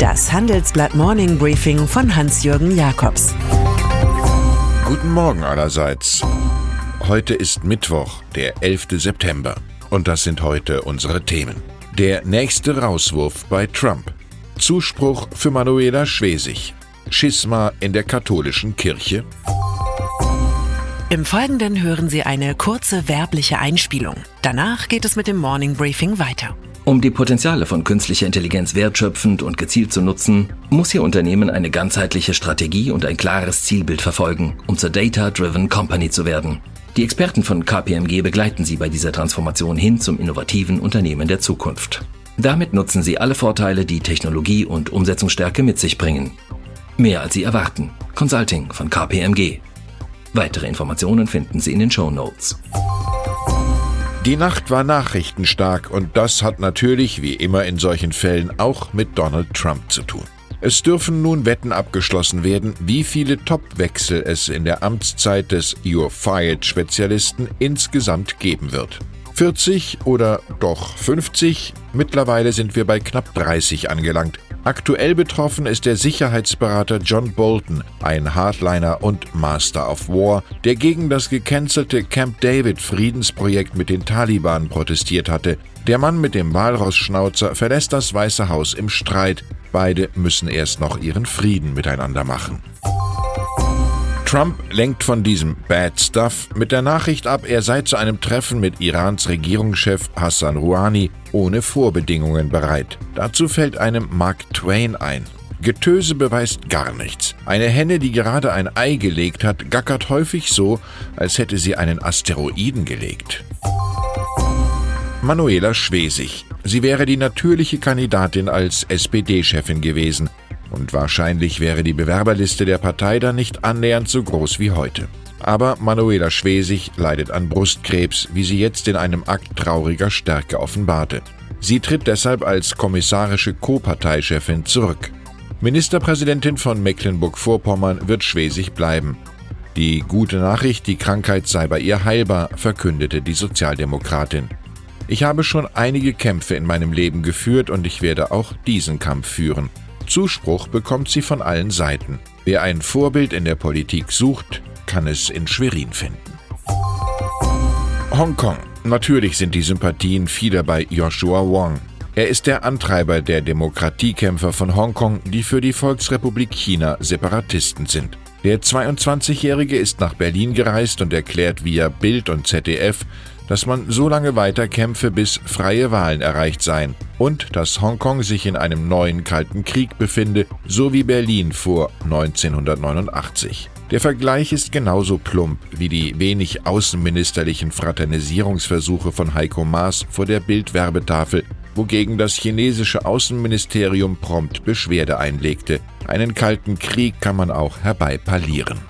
Das Handelsblatt Morning Briefing von Hans-Jürgen Jakobs. Guten Morgen allerseits. Heute ist Mittwoch, der 11. September. Und das sind heute unsere Themen. Der nächste Rauswurf bei Trump. Zuspruch für Manuela Schwesig. Schisma in der katholischen Kirche. Im Folgenden hören Sie eine kurze werbliche Einspielung. Danach geht es mit dem Morning Briefing weiter. Um die Potenziale von künstlicher Intelligenz wertschöpfend und gezielt zu nutzen, muss Ihr Unternehmen eine ganzheitliche Strategie und ein klares Zielbild verfolgen, um zur Data-Driven Company zu werden. Die Experten von KPMG begleiten Sie bei dieser Transformation hin zum innovativen Unternehmen der Zukunft. Damit nutzen Sie alle Vorteile, die Technologie und Umsetzungsstärke mit sich bringen. Mehr als Sie erwarten. Consulting von KPMG. Weitere Informationen finden Sie in den Show Notes. Die Nacht war nachrichtenstark und das hat natürlich, wie immer in solchen Fällen, auch mit Donald Trump zu tun. Es dürfen nun Wetten abgeschlossen werden, wie viele Topwechsel es in der Amtszeit des You're Fired-Spezialisten insgesamt geben wird. 40 oder doch 50? Mittlerweile sind wir bei knapp 30 angelangt. Aktuell betroffen ist der Sicherheitsberater John Bolton, ein Hardliner und Master of War, der gegen das gecancelte Camp David Friedensprojekt mit den Taliban protestiert hatte. Der Mann mit dem Walrossschnauzer verlässt das Weiße Haus im Streit. Beide müssen erst noch ihren Frieden miteinander machen. Trump lenkt von diesem Bad Stuff mit der Nachricht ab, er sei zu einem Treffen mit Irans Regierungschef Hassan Rouhani ohne Vorbedingungen bereit. Dazu fällt einem Mark Twain ein. Getöse beweist gar nichts. Eine Henne, die gerade ein Ei gelegt hat, gackert häufig so, als hätte sie einen Asteroiden gelegt. Manuela Schwesig. Sie wäre die natürliche Kandidatin als SPD-Chefin gewesen. Und wahrscheinlich wäre die Bewerberliste der Partei dann nicht annähernd so groß wie heute. Aber Manuela Schwesig leidet an Brustkrebs, wie sie jetzt in einem Akt trauriger Stärke offenbarte. Sie tritt deshalb als kommissarische Co-Parteichefin zurück. Ministerpräsidentin von Mecklenburg-Vorpommern wird Schwesig bleiben. Die gute Nachricht, die Krankheit sei bei ihr heilbar, verkündete die Sozialdemokratin. Ich habe schon einige Kämpfe in meinem Leben geführt und ich werde auch diesen Kampf führen. Zuspruch bekommt sie von allen Seiten. Wer ein Vorbild in der Politik sucht, kann es in Schwerin finden. Hongkong. Natürlich sind die Sympathien vieler bei Joshua Wong. Er ist der Antreiber der Demokratiekämpfer von Hongkong, die für die Volksrepublik China Separatisten sind. Der 22-Jährige ist nach Berlin gereist und erklärt via Bild und ZDF, dass man so lange weiterkämpfe, bis freie Wahlen erreicht seien und dass Hongkong sich in einem neuen Kalten Krieg befinde, so wie Berlin vor 1989. Der Vergleich ist genauso plump wie die wenig außenministerlichen Fraternisierungsversuche von Heiko Maas vor der Bildwerbetafel, wogegen das chinesische Außenministerium prompt Beschwerde einlegte. Einen kalten Krieg kann man auch herbeiparlieren.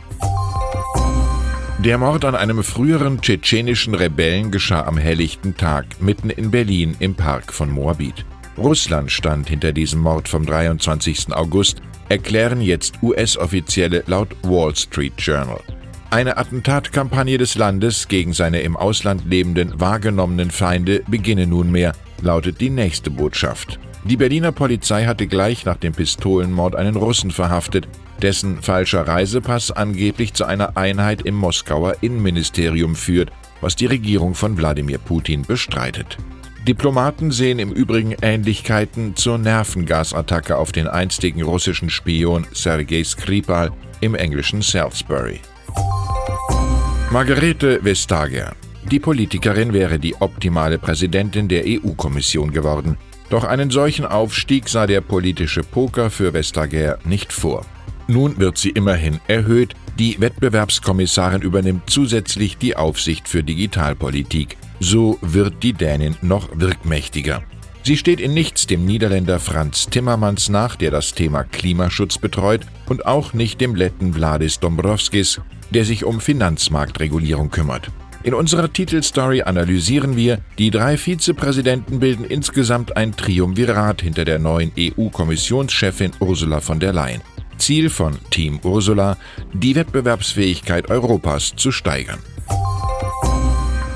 Der Mord an einem früheren tschetschenischen Rebellen geschah am helllichten Tag mitten in Berlin im Park von Moabit. Russland stand hinter diesem Mord vom 23. August, erklären jetzt US-Offizielle laut Wall Street Journal. Eine Attentatkampagne des Landes gegen seine im Ausland lebenden wahrgenommenen Feinde beginne nunmehr, lautet die nächste Botschaft. Die Berliner Polizei hatte gleich nach dem Pistolenmord einen Russen verhaftet, dessen falscher Reisepass angeblich zu einer Einheit im Moskauer Innenministerium führt, was die Regierung von Wladimir Putin bestreitet. Diplomaten sehen im Übrigen Ähnlichkeiten zur Nervengasattacke auf den einstigen russischen Spion Sergei Skripal im englischen Salisbury. Margarete Vestager. Die Politikerin wäre die optimale Präsidentin der EU-Kommission geworden. Doch einen solchen Aufstieg sah der politische Poker für Vestager nicht vor. Nun wird sie immerhin erhöht. Die Wettbewerbskommissarin übernimmt zusätzlich die Aufsicht für Digitalpolitik. So wird die Dänin noch wirkmächtiger. Sie steht in nichts dem Niederländer Franz Timmermans nach, der das Thema Klimaschutz betreut, und auch nicht dem Letten Vladis Dombrovskis, der sich um Finanzmarktregulierung kümmert. In unserer Titelstory analysieren wir, die drei Vizepräsidenten bilden insgesamt ein Triumvirat hinter der neuen EU-Kommissionschefin Ursula von der Leyen. Ziel von Team Ursula, die Wettbewerbsfähigkeit Europas zu steigern.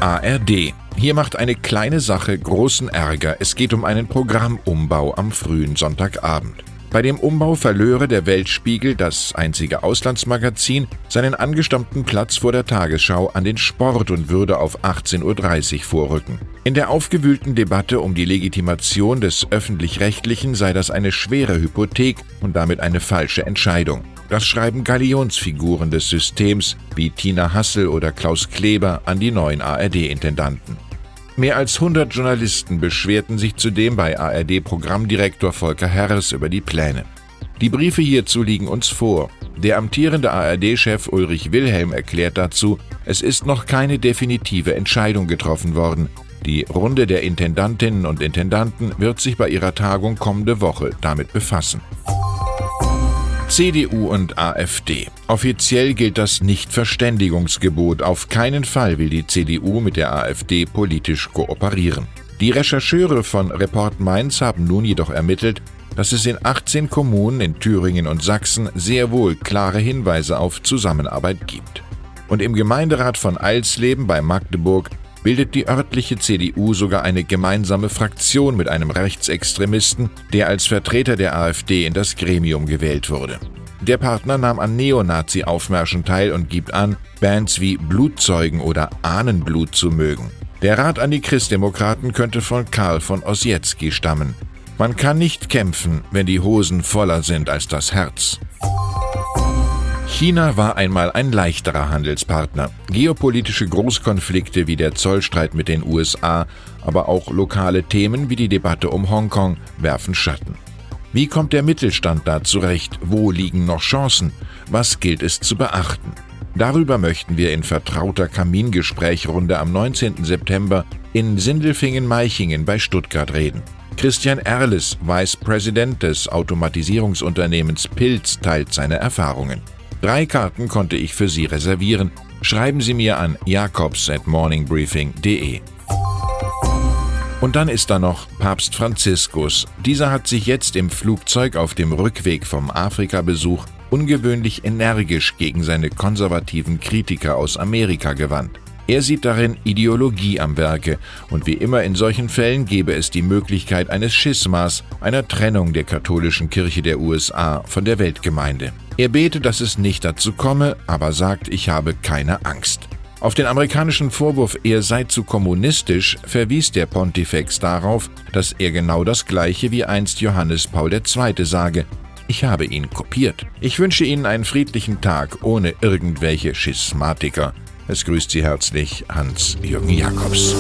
ARD. Hier macht eine kleine Sache großen Ärger. Es geht um einen Programmumbau am frühen Sonntagabend. Bei dem Umbau verlöre der Weltspiegel, das einzige Auslandsmagazin, seinen angestammten Platz vor der Tagesschau an den Sport und würde auf 18.30 Uhr vorrücken. In der aufgewühlten Debatte um die Legitimation des öffentlich-rechtlichen sei das eine schwere Hypothek und damit eine falsche Entscheidung. Das schreiben Galionsfiguren des Systems wie Tina Hassel oder Klaus Kleber an die neuen ARD-Intendanten. Mehr als 100 Journalisten beschwerten sich zudem bei ARD-Programmdirektor Volker Herres über die Pläne. Die Briefe hierzu liegen uns vor. Der amtierende ARD-Chef Ulrich Wilhelm erklärt dazu, es ist noch keine definitive Entscheidung getroffen worden. Die Runde der Intendantinnen und Intendanten wird sich bei ihrer Tagung kommende Woche damit befassen. CDU und AfD. Offiziell gilt das Nichtverständigungsgebot. Auf keinen Fall will die CDU mit der AfD politisch kooperieren. Die Rechercheure von Report Mainz haben nun jedoch ermittelt, dass es in 18 Kommunen in Thüringen und Sachsen sehr wohl klare Hinweise auf Zusammenarbeit gibt. Und im Gemeinderat von Eilsleben bei Magdeburg bildet die örtliche CDU sogar eine gemeinsame Fraktion mit einem Rechtsextremisten, der als Vertreter der AfD in das Gremium gewählt wurde. Der Partner nahm an Neonazi-Aufmärschen teil und gibt an, Bands wie Blutzeugen oder Ahnenblut zu mögen. Der Rat an die Christdemokraten könnte von Karl von Ossietzky stammen. Man kann nicht kämpfen, wenn die Hosen voller sind als das Herz. China war einmal ein leichterer Handelspartner. Geopolitische Großkonflikte wie der Zollstreit mit den USA, aber auch lokale Themen wie die Debatte um Hongkong werfen Schatten. Wie kommt der Mittelstand da zurecht? Wo liegen noch Chancen? Was gilt es zu beachten? Darüber möchten wir in vertrauter Kamingesprächrunde am 19. September in Sindelfingen-Meichingen bei Stuttgart reden. Christian Erles, Vice President des Automatisierungsunternehmens Pilz, teilt seine Erfahrungen. Drei Karten konnte ich für Sie reservieren. Schreiben Sie mir an jakobs at morningbriefing.de. Und dann ist da noch Papst Franziskus. Dieser hat sich jetzt im Flugzeug auf dem Rückweg vom Afrika-Besuch ungewöhnlich energisch gegen seine konservativen Kritiker aus Amerika gewandt. Er sieht darin Ideologie am Werke und wie immer in solchen Fällen gebe es die Möglichkeit eines Schismas, einer Trennung der katholischen Kirche der USA von der Weltgemeinde. Er bete, dass es nicht dazu komme, aber sagt, ich habe keine Angst. Auf den amerikanischen Vorwurf, er sei zu kommunistisch, verwies der Pontifex darauf, dass er genau das gleiche wie einst Johannes Paul II. sage, ich habe ihn kopiert. Ich wünsche Ihnen einen friedlichen Tag ohne irgendwelche Schismatiker. Es grüßt Sie herzlich Hans-Jürgen Jakobs.